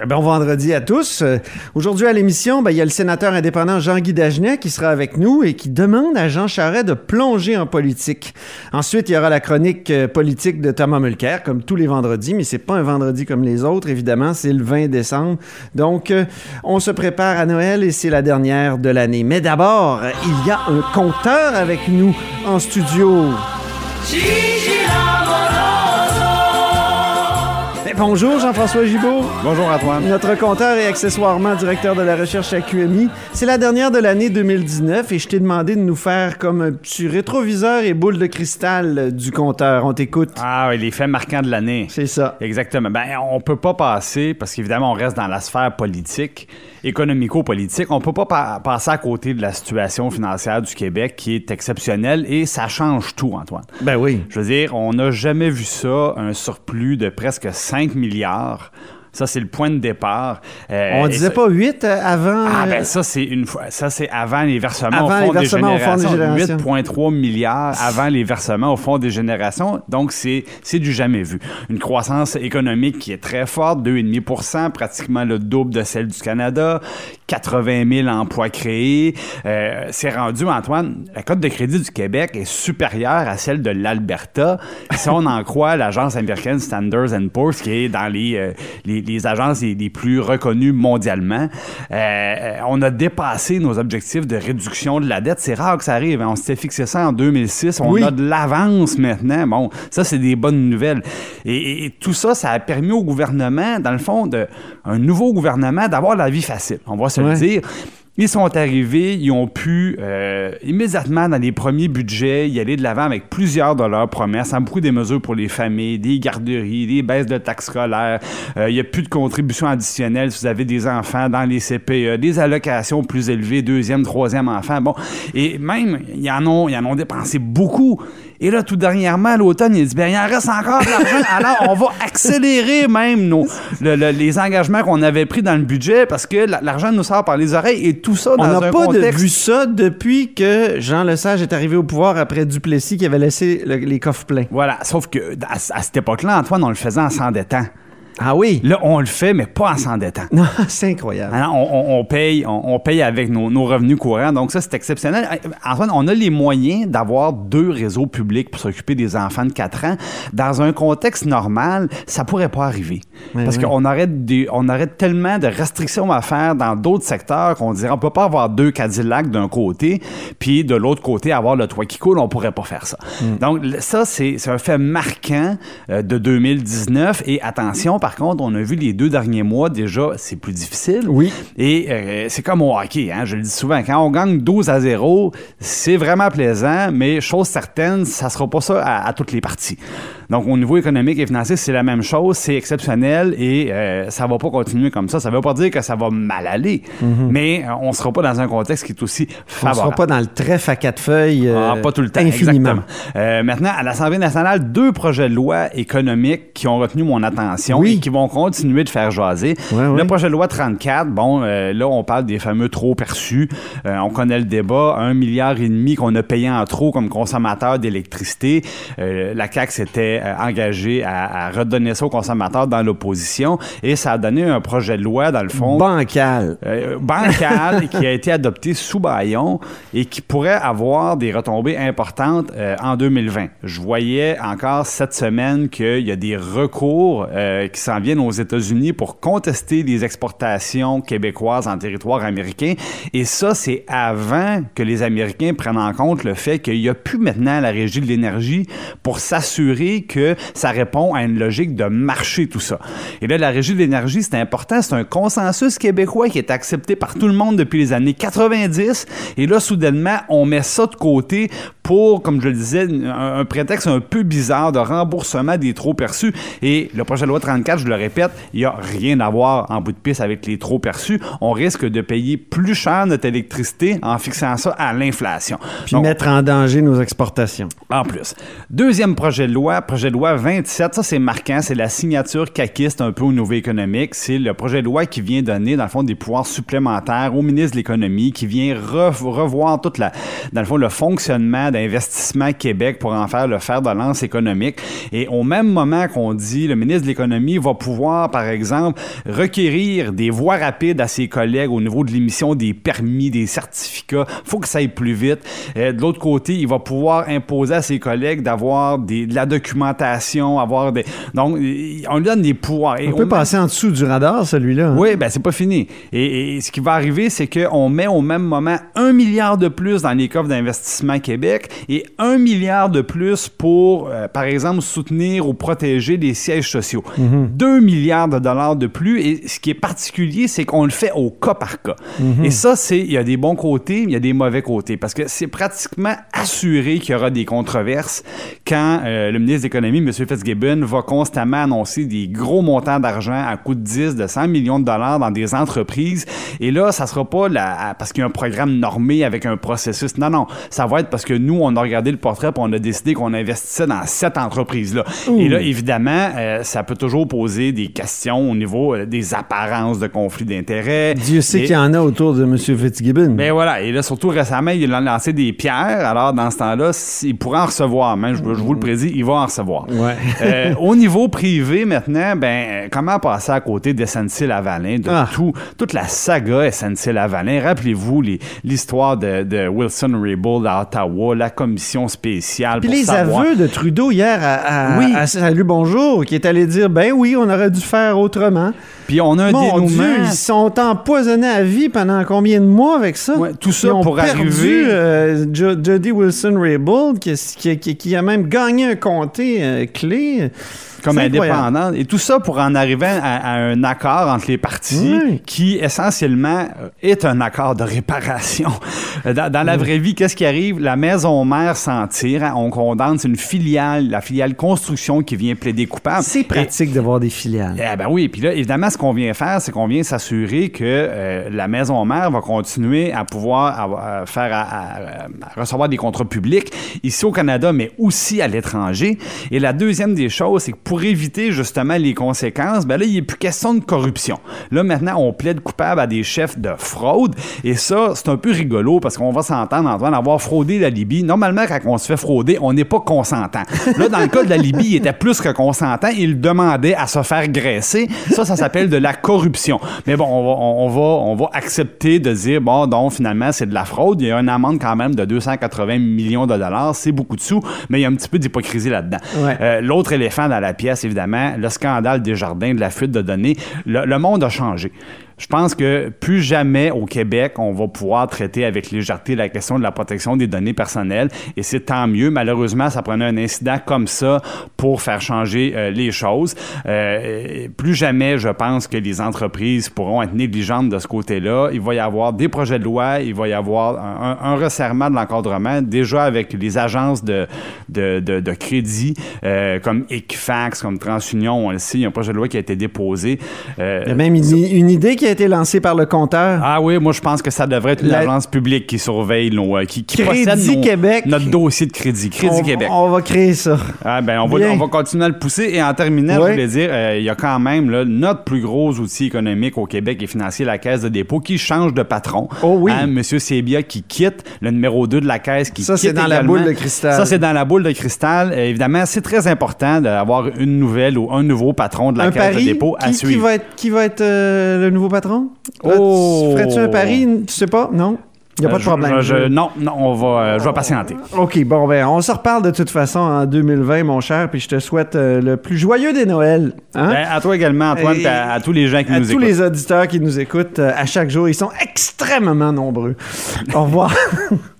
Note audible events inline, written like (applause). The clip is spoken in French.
Eh bon vendredi à tous. Euh, Aujourd'hui à l'émission, ben, il y a le sénateur indépendant Jean-Guy Dagenet qui sera avec nous et qui demande à Jean Charest de plonger en politique. Ensuite, il y aura la chronique euh, politique de Thomas Mulcair, comme tous les vendredis, mais c'est pas un vendredi comme les autres, évidemment, c'est le 20 décembre. Donc, euh, on se prépare à Noël et c'est la dernière de l'année. Mais d'abord, il y a un compteur avec nous en studio. Bonjour Jean-François Gibault. Bonjour Antoine. Notre compteur et accessoirement directeur de la recherche à QMI. C'est la dernière de l'année 2019 et je t'ai demandé de nous faire comme un petit rétroviseur et boule de cristal du compteur. On t'écoute. Ah oui, les faits marquants de l'année. C'est ça. Exactement. Ben, on peut pas passer, parce qu'évidemment, on reste dans la sphère politique, économico-politique, on peut pas pa- passer à côté de la situation financière du Québec qui est exceptionnelle et ça change tout, Antoine. Ben oui. Je veux dire, on n'a jamais vu ça, un surplus de presque 5 milliards. Ça, c'est le point de départ. Euh, On disait ça- pas 8 avant. Ah euh, ben ça c'est une fois ça c'est avant les versements Avant au les fond versements des générations, générations. 8.3 milliards avant les versements au fond des générations donc c'est c'est du jamais vu une croissance économique qui est très forte 2,5% pratiquement le double de celle du Canada 80 000 emplois créés Euh, c'est rendu Antoine la cote de crédit du Québec est supérieure à celle de l'Alberta si on en (laughs) croit l'agence américaine Standards Poor's qui est dans les euh, les, les agences les, plus reconnues mondialement euh, on a dépassé nos objectifs de réduction de la dette. C'est rare que ça arrive. hein. On s'était fixé ça en 2006. On Oui. a de l'avance maintenant. Bon, ça, c'est des bonnes nouvelles. Et, et- et tout ça, ça a permis au gouvernement, dans le fond, de, un nouveau gouvernement, d'avoir la vie facile. On va se Ouais. le dire. Ils sont arrivés, ils ont pu euh, immédiatement dans les premiers budgets y aller de l'avant avec plusieurs de leurs promesses, beaucoup des mesures pour les familles, des garderies, des baisses de taxes scolaires. Euh, Il n'y a plus de contributions additionnelles si vous avez des enfants dans les CPE, des allocations plus élevées, deuxième, troisième enfant. Bon, et même ils en ont dépensé beaucoup. Et là, tout dernièrement, à l'automne, il dit ben il en reste encore de l'argent. (laughs) Alors, on va accélérer même nos, le- le- les engagements qu'on avait pris dans le budget parce que la- l'argent nous sort par les oreilles et tout ça dans On n'a pas vu ça depuis que Jean Lesage est arrivé au pouvoir après Duplessis qui avait laissé le- les coffres pleins. Voilà, sauf que à, à cette époque-là, Antoine, on le faisait en s'endettant. Ah oui? Là, on le fait, mais pas en s'endettant. (laughs) Non, c'est incroyable. Hein, on, paye, on, on paye avec nos, nos revenus courants. Donc ça, c'est exceptionnel. Antoine, on a les moyens d'avoir deux réseaux publics pour s'occuper des enfants de 4 ans. Dans un contexte normal, ça pourrait pas arriver. Parce oui. qu'on aurait, des, on aurait tellement de restrictions à faire dans d'autres secteurs qu'on dirait on peut pas avoir deux Cadillacs d'un côté, puis de l'autre côté avoir le toit qui coule, on pourrait pas faire ça. Mm. Donc ça, c'est c'est un fait marquant euh, de 2019. Et attention, par contre, on a vu les deux derniers mois déjà, c'est plus difficile. Oui. Et euh, c'est comme au hockey, hein, je le dis souvent, quand on gagne 12 à 0, c'est vraiment plaisant, mais chose certaine, ça sera pas ça à, à toutes les parties. Donc au niveau économique et financier, c'est la même chose, c'est exceptionnel et euh, ça va pas continuer comme ça. Ça veut pas dire que ça va mal aller, mais euh, on sera pas dans un contexte qui est aussi On favorable. sera pas dans le trèfle à quatre feuilles euh, Ah, pas tout le temps, infiniment. Euh, maintenant, à l'Assemblée nationale, deux projets de loi économiques qui ont retenu mon attention Oui. et qui vont continuer de faire jaser. Ouais, le projet de loi 34, bon, euh, là, on parle des fameux trop perçus. Euh, on connaît le débat, un milliard et demi qu'on a payé en trop comme consommateur d'électricité. Euh, la CAQ s'était engagée à, à redonner ça aux consommateurs dans l'opposition et ça a donné un projet de loi, dans le fond, Bancal. bancal qui a été adopté sous baillon et qui pourrait avoir des retombées importantes en 2020. Je voyais encore cette semaine qu'il y a des recours qui s'en viennent aux États-Unis pour contester les exportations québécoises en territoire américain. Et ça, c'est avant que les Américains prennent en compte le fait qu'il n'y a plus maintenant la régie de l'énergie pour s'assurer que ça répond à une logique de marché, tout ça. Et là, la régie de l'énergie, c'est important. C'est un consensus québécois qui est accepté par tout le monde depuis les années 90. Et là, soudainement, on met ça de côté pour, comme je le disais, un, un prétexte un peu bizarre de remboursement des trop perçus. Et le projet de loi 34, je le répète, il n'y a rien à voir en bout de piste avec les trop perçus. On risque de payer plus cher notre électricité en fixant ça à l'inflation. Puis Donc, mettre en danger nos exportations. en plus. Deuxième projet de loi, projet de loi 27, ça c'est marquant, c'est la signature caquiste un peu au nouveau économique. C'est le projet de loi qui vient donner, dans le fond, des pouvoirs supplémentaires au ministre de l'Économie, qui vient re- revoir toute la, dans le fond, le fonctionnement d'investissement Québec pour en faire le fer de lance économique. Et au même moment qu'on dit, le ministre de l'Économie va pouvoir, par exemple, requérir des voies rapides à ses collègues au niveau de l'émission des permis, des certificats. faut que ça aille plus vite. Euh, de l'autre côté, il va pouvoir imposer à ses collègues d'avoir de la documentation, avoir des... Donc, on lui donne des pouvoirs. on, peut passer en dessous du radar, celui-là. Hein? Oui, ben c'est pas fini. Et, ce qui va arriver, c'est qu'on met au même moment un milliard de plus dans les coffres d'investissement Québec et un milliard de plus pour, euh, par exemple, soutenir ou protéger les sièges sociaux. Mhm. Deux milliards de dollars de plus. Et ce qui est particulier, c'est qu'on le fait au cas par cas. Mhm. Et ça, c'est il y a des bons côtés, il y a des mauvais côtés. Parce que c'est pratiquement assuré qu'il y aura des controverses quand euh, le ministre de l'Économie, M. Fitzgibbon, va constamment annoncer des gros montants d'argent à coût de 10, de 100 millions de dollars dans des entreprises. Et là, ça sera pas la, parce qu'il y a un programme normé avec un processus. Non, non. Ça va être parce que nous, on a regardé le portrait et on a décidé qu'on investissait dans cette entreprise-là. Et là, évidemment, euh, ça peut toujours poser des questions au niveau euh, des apparences de conflits d'intérêts. Dieu sait qu'il y en a autour de M. Fitzgibbon. Mais ben voilà. Et là, surtout récemment, il a lancé des pierres. Alors, dans ce temps-là, il pourrait en recevoir. Même, je, vous le prédis, il va en recevoir. Ouais. Euh, (laughs) au niveau privé, maintenant, ben, comment passer à côté de SNC-Lavalin, de ah. tout, toute la saga SNC-Lavalin? Rappelez-vous l'histoire de, de, Wilson Raybould à Ottawa, la commission spéciale. Puis les aveux de Trudeau hier à, oui. Salut Bonjour, qui est allé dire ben oui, on aurait dû faire autrement. Puis on a un Mon dénouement. Dieu, ils sont empoisonnés à vie pendant combien de mois avec ça? tout ça pour perdu, arriver. Euh, Jody Wilson-Raybould, qui, qui, qui, a même gagné un comté euh, clé comme indépendante. Et tout ça pour en arriver à, un accord entre les partis qui, essentiellement, euh, est un accord de réparation. Euh, dans, la vraie vie, qu'est-ce qui arrive? La maison mère s'en tire. Hein, on condamne, c'est une filiale, la filiale construction qui vient plaider coupable. C'est pratique d'avoir des filiales. Eh ben oui. Puis là, évidemment, ce qu'on vient faire, c'est qu'on vient s'assurer que euh, la maison mère va continuer à pouvoir faire à, recevoir des contrats publics ici au Canada, mais aussi à l'étranger. Et la deuxième des choses, c'est que pour éviter justement les conséquences, ben là, il n'est plus question de corruption. Là, maintenant, on plaide coupable à des chefs de fraude. Et ça, c'est un peu rigolo parce qu'on va s'entendre en train d'avoir fraudé la Libye. Normalement, quand on se fait frauder, on n'est pas consentant. Là, dans le cas de la Libye, il était plus que consentant. Il demandait à se faire graisser. Ça, ça s'appelle de la corruption. Mais bon, on va, on va, on va accepter de dire, bon, donc, finalement, c'est de la fraude. Il y a une amende quand même de 280 millions de dollars. C'est beaucoup de sous, mais il y a un petit peu d'hypocrisie là-dedans. Euh, l'autre éléphant dans la pièce, évidemment, le scandale des jardins, de la fuite de données. le monde a changé. Je pense que plus jamais au Québec, on va pouvoir traiter avec légèreté la question de la protection des données personnelles et c'est tant mieux. Malheureusement, ça prenait un incident comme ça pour faire changer euh, les choses. Euh, plus jamais, je pense que les entreprises pourront être négligentes de ce côté-là. Il va y avoir des projets de loi, il va y avoir un, resserrement de l'encadrement, déjà avec les agences de, de, de, crédit euh, comme Equifax, comme TransUnion, on le sait, il y a un projet de loi qui a été déposé. il y a même une, une idée qui a été lancé par le compteur? Ah oui, moi je pense que ça devrait être une agence publique qui surveille nos, euh, qui, qui possède Québec. notre dossier de crédit. Crédit Québec. On va créer ça. Ah ben on va, on va continuer à le pousser et en terminant, je voulais dire, euh, il y a quand même là, notre plus gros outil économique au Québec et financier, la Caisse de dépôt, qui change de patron. Oh oui. Hein, Monsieur Sébia qui quitte, le numéro 2 de la Caisse qui ça, quitte. Ça, c'est dans la boule de cristal. Ça, c'est dans la boule de cristal. Euh, évidemment, c'est très important d'avoir une nouvelle ou un nouveau patron de la Caisse de dépôt à suivre. Qui va être, qui va être le nouveau patron? Oh! Ferais-tu un pari? Tu sais pas? Non? Il n'y a pas de euh, problème. non, non, on va, euh, je vais patienter. OK, bon, ben, on se reparle de toute façon en 2020, mon cher, puis je te souhaite euh, le plus joyeux des Noëls. Hein? Ben, à toi également, Antoine, et à, tous les gens qui nous écoutent. À tous les auditeurs qui nous écoutent à chaque jour. Ils sont extrêmement nombreux. Au revoir. (laughs)